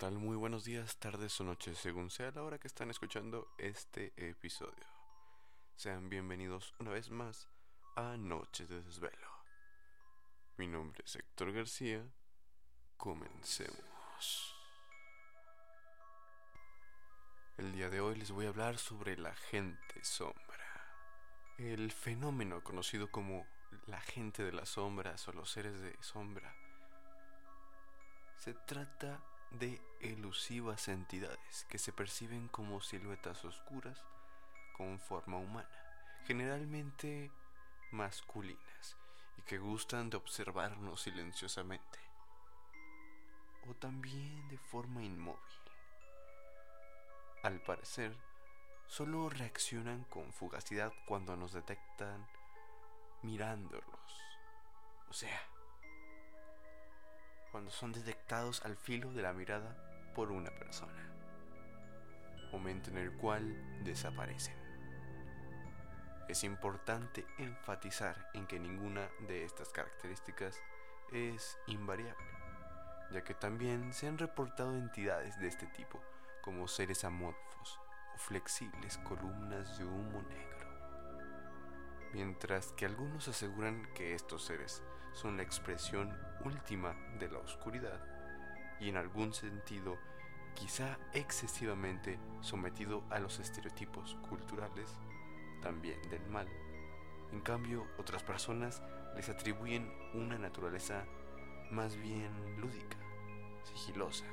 tal? Muy buenos días, tardes o noches, según sea la hora que están escuchando este episodio. Sean bienvenidos una vez más a Noches de Desvelo. Mi nombre es Héctor García. Comencemos. El día de hoy les voy a hablar sobre la gente sombra. El fenómeno conocido como la gente de las sombras o los seres de sombra. Se trata de elusivas entidades que se perciben como siluetas oscuras con forma humana, generalmente masculinas, y que gustan de observarnos silenciosamente, o también de forma inmóvil. Al parecer, solo reaccionan con fugacidad cuando nos detectan mirándolos. O sea, cuando son detectados al filo de la mirada por una persona, momento en el cual desaparecen. Es importante enfatizar en que ninguna de estas características es invariable, ya que también se han reportado entidades de este tipo como seres amorfos o flexibles columnas de humo negro mientras que algunos aseguran que estos seres son la expresión última de la oscuridad y en algún sentido quizá excesivamente sometido a los estereotipos culturales también del mal. En cambio, otras personas les atribuyen una naturaleza más bien lúdica, sigilosa,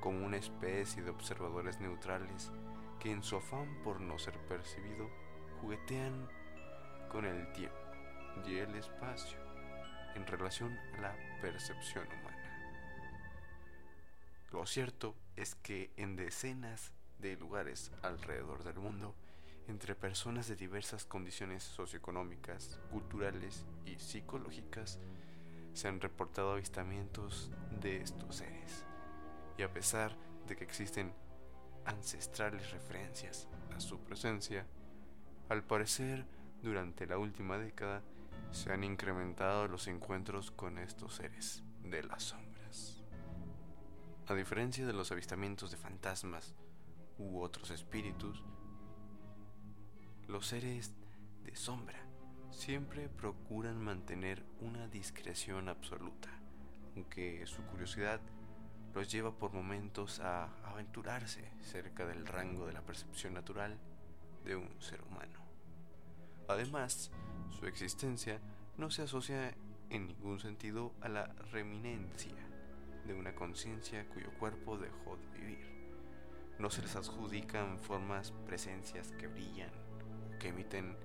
como una especie de observadores neutrales que en su afán por no ser percibido juguetean con el tiempo y el espacio en relación a la percepción humana. Lo cierto es que en decenas de lugares alrededor del mundo, entre personas de diversas condiciones socioeconómicas, culturales y psicológicas, se han reportado avistamientos de estos seres. Y a pesar de que existen ancestrales referencias a su presencia, al parecer durante la última década se han incrementado los encuentros con estos seres de las sombras. A diferencia de los avistamientos de fantasmas u otros espíritus, los seres de sombra siempre procuran mantener una discreción absoluta, aunque su curiosidad los lleva por momentos a aventurarse cerca del rango de la percepción natural de un ser humano. Además, su existencia no se asocia en ningún sentido a la reminencia de una conciencia cuyo cuerpo dejó de vivir. No se les adjudican formas, presencias que brillan que emiten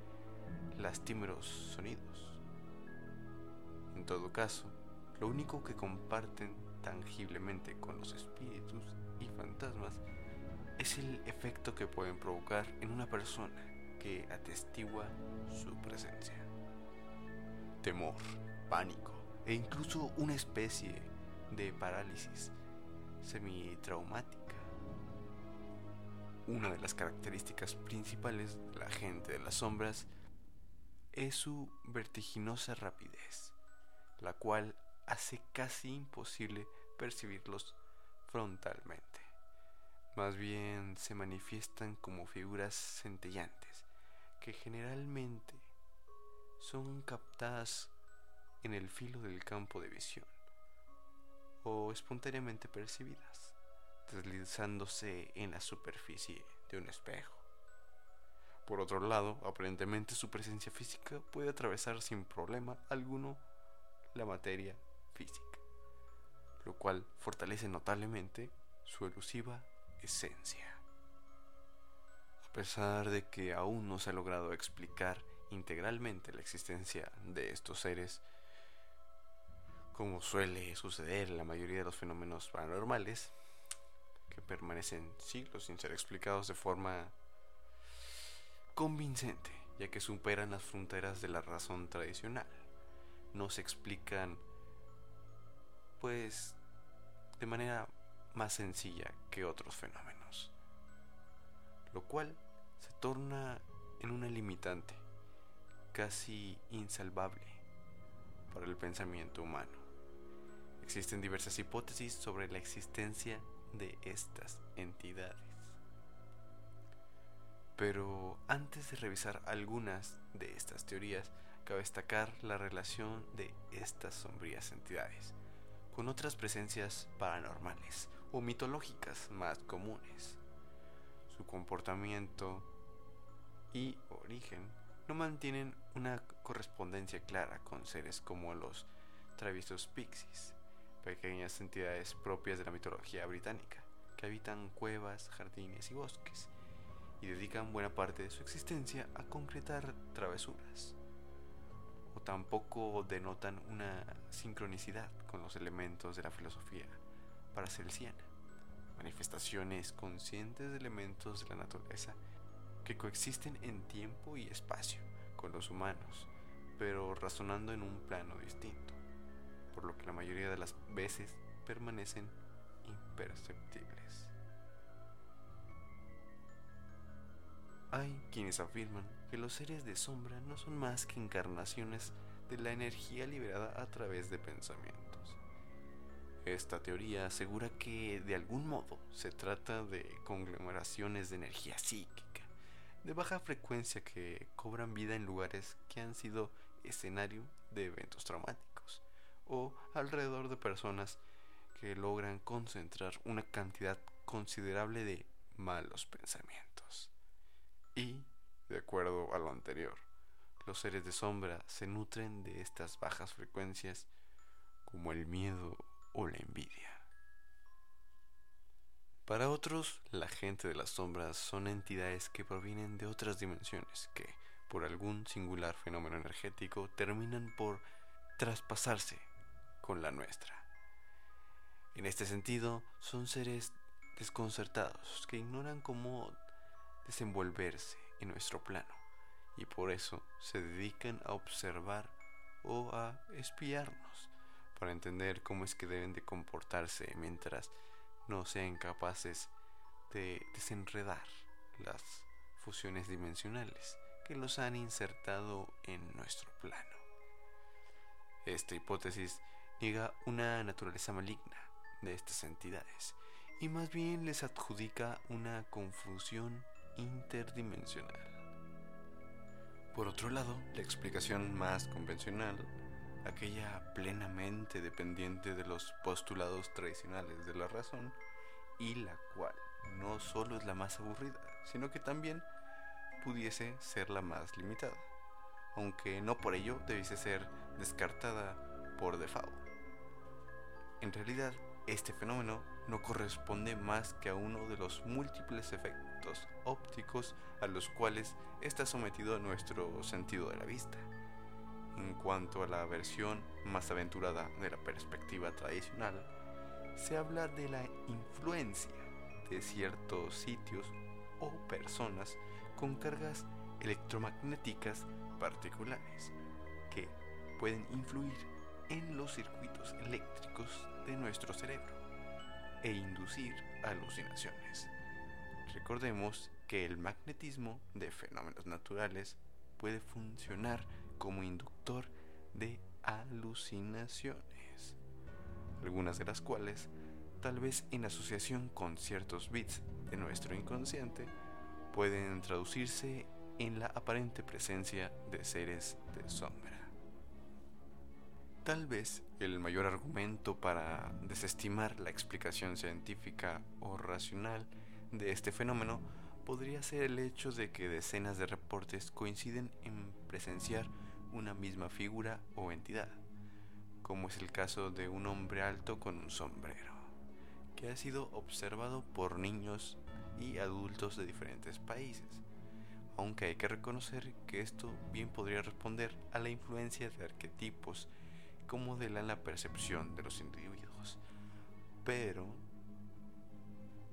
lastimeros sonidos. En todo caso, lo único que comparten tangiblemente con los espíritus y fantasmas es el efecto que pueden provocar en una persona que atestigua su presencia. Temor, pánico e incluso una especie de parálisis semitraumática. Una de las características principales de la gente de las sombras es su vertiginosa rapidez, la cual hace casi imposible percibirlos frontalmente. Más bien se manifiestan como figuras centellantes que generalmente son captadas en el filo del campo de visión o espontáneamente percibidas, deslizándose en la superficie de un espejo. Por otro lado, aparentemente su presencia física puede atravesar sin problema alguno la materia física, lo cual fortalece notablemente su elusiva esencia. A pesar de que aún no se ha logrado explicar integralmente la existencia de estos seres, como suele suceder en la mayoría de los fenómenos paranormales, que permanecen siglos sin ser explicados de forma convincente, ya que superan las fronteras de la razón tradicional. No se explican, pues, de manera más sencilla que otros fenómenos, lo cual se torna en una limitante casi insalvable para el pensamiento humano. Existen diversas hipótesis sobre la existencia de estas entidades. Pero antes de revisar algunas de estas teorías, cabe destacar la relación de estas sombrías entidades con otras presencias paranormales o mitológicas más comunes. Su comportamiento y origen no mantienen una correspondencia clara con seres como los traviesos pixies, pequeñas entidades propias de la mitología británica, que habitan cuevas, jardines y bosques, y dedican buena parte de su existencia a concretar travesuras o tampoco denotan una sincronicidad con los elementos de la filosofía paracelsiana, manifestaciones conscientes de elementos de la naturaleza que coexisten en tiempo y espacio con los humanos, pero razonando en un plano distinto, por lo que la mayoría de las veces permanecen imperceptibles. Hay quienes afirman que los seres de sombra no son más que encarnaciones de la energía liberada a través de pensamientos. Esta teoría asegura que de algún modo se trata de conglomeraciones de energía psíquica, de baja frecuencia que cobran vida en lugares que han sido escenario de eventos traumáticos o alrededor de personas que logran concentrar una cantidad considerable de malos pensamientos. Y, de acuerdo a lo anterior, los seres de sombra se nutren de estas bajas frecuencias como el miedo o la envidia. Para otros, la gente de las sombras son entidades que provienen de otras dimensiones que, por algún singular fenómeno energético, terminan por traspasarse con la nuestra. En este sentido, son seres desconcertados que ignoran cómo desenvolverse en nuestro plano y por eso se dedican a observar o a espiarnos para entender cómo es que deben de comportarse mientras no sean capaces de desenredar las fusiones dimensionales que los han insertado en nuestro plano. Esta hipótesis niega una naturaleza maligna de estas entidades y más bien les adjudica una confusión interdimensional. Por otro lado, la explicación más convencional, aquella plenamente dependiente de los postulados tradicionales de la razón, y la cual no solo es la más aburrida, sino que también pudiese ser la más limitada, aunque no por ello debiese ser descartada por default. En realidad, este fenómeno no corresponde más que a uno de los múltiples efectos ópticos a los cuales está sometido nuestro sentido de la vista. En cuanto a la versión más aventurada de la perspectiva tradicional, se habla de la influencia de ciertos sitios o personas con cargas electromagnéticas particulares que pueden influir en los circuitos eléctricos de nuestro cerebro e inducir alucinaciones. Recordemos que el magnetismo de fenómenos naturales puede funcionar como inductor de alucinaciones, algunas de las cuales, tal vez en asociación con ciertos bits de nuestro inconsciente, pueden traducirse en la aparente presencia de seres de sombra. Tal vez el mayor argumento para desestimar la explicación científica o racional de este fenómeno podría ser el hecho de que decenas de reportes coinciden en presenciar una misma figura o entidad, como es el caso de un hombre alto con un sombrero, que ha sido observado por niños y adultos de diferentes países, aunque hay que reconocer que esto bien podría responder a la influencia de arquetipos que modelan la percepción de los individuos. Pero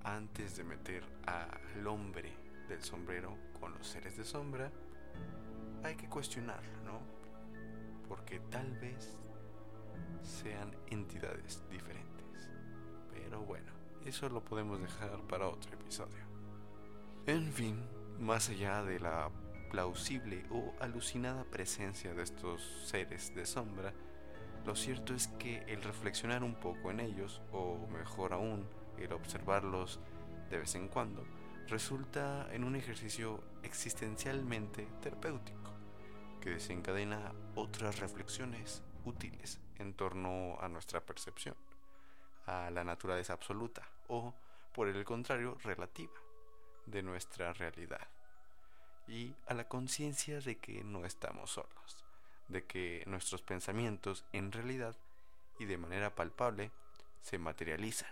antes de meter al hombre del sombrero con los seres de sombra, hay que cuestionarlo, ¿no? Porque tal vez sean entidades diferentes. Pero bueno, eso lo podemos dejar para otro episodio. En fin, más allá de la plausible o alucinada presencia de estos seres de sombra, lo cierto es que el reflexionar un poco en ellos, o mejor aún, el observarlos de vez en cuando resulta en un ejercicio existencialmente terapéutico que desencadena otras reflexiones útiles en torno a nuestra percepción, a la naturaleza absoluta o, por el contrario, relativa de nuestra realidad y a la conciencia de que no estamos solos, de que nuestros pensamientos en realidad y de manera palpable se materializan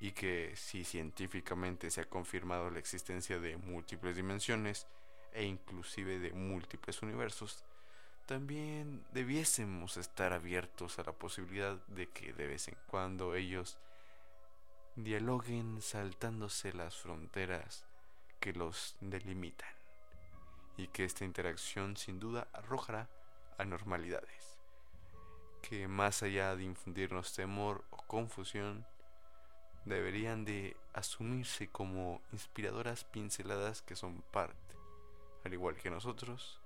y que si científicamente se ha confirmado la existencia de múltiples dimensiones e inclusive de múltiples universos, también debiésemos estar abiertos a la posibilidad de que de vez en cuando ellos dialoguen saltándose las fronteras que los delimitan y que esta interacción sin duda arrojará anormalidades que más allá de infundirnos temor o confusión deberían de asumirse como inspiradoras pinceladas que son parte, al igual que nosotros,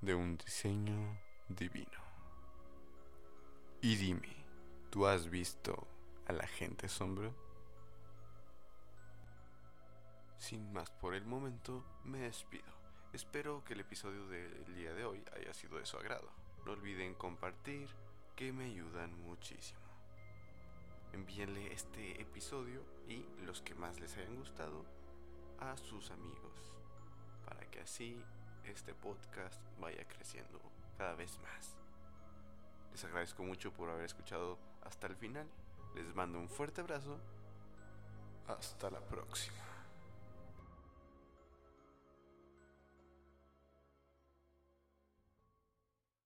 de un diseño divino. Y dime, ¿tú has visto a la gente sombra? Sin más por el momento, me despido. Espero que el episodio del día de hoy haya sido de su agrado. No olviden compartir, que me ayudan muchísimo. Envíenle este episodio y los que más les hayan gustado a sus amigos, para que así este podcast vaya creciendo cada vez más. Les agradezco mucho por haber escuchado hasta el final. Les mando un fuerte abrazo. Hasta la próxima.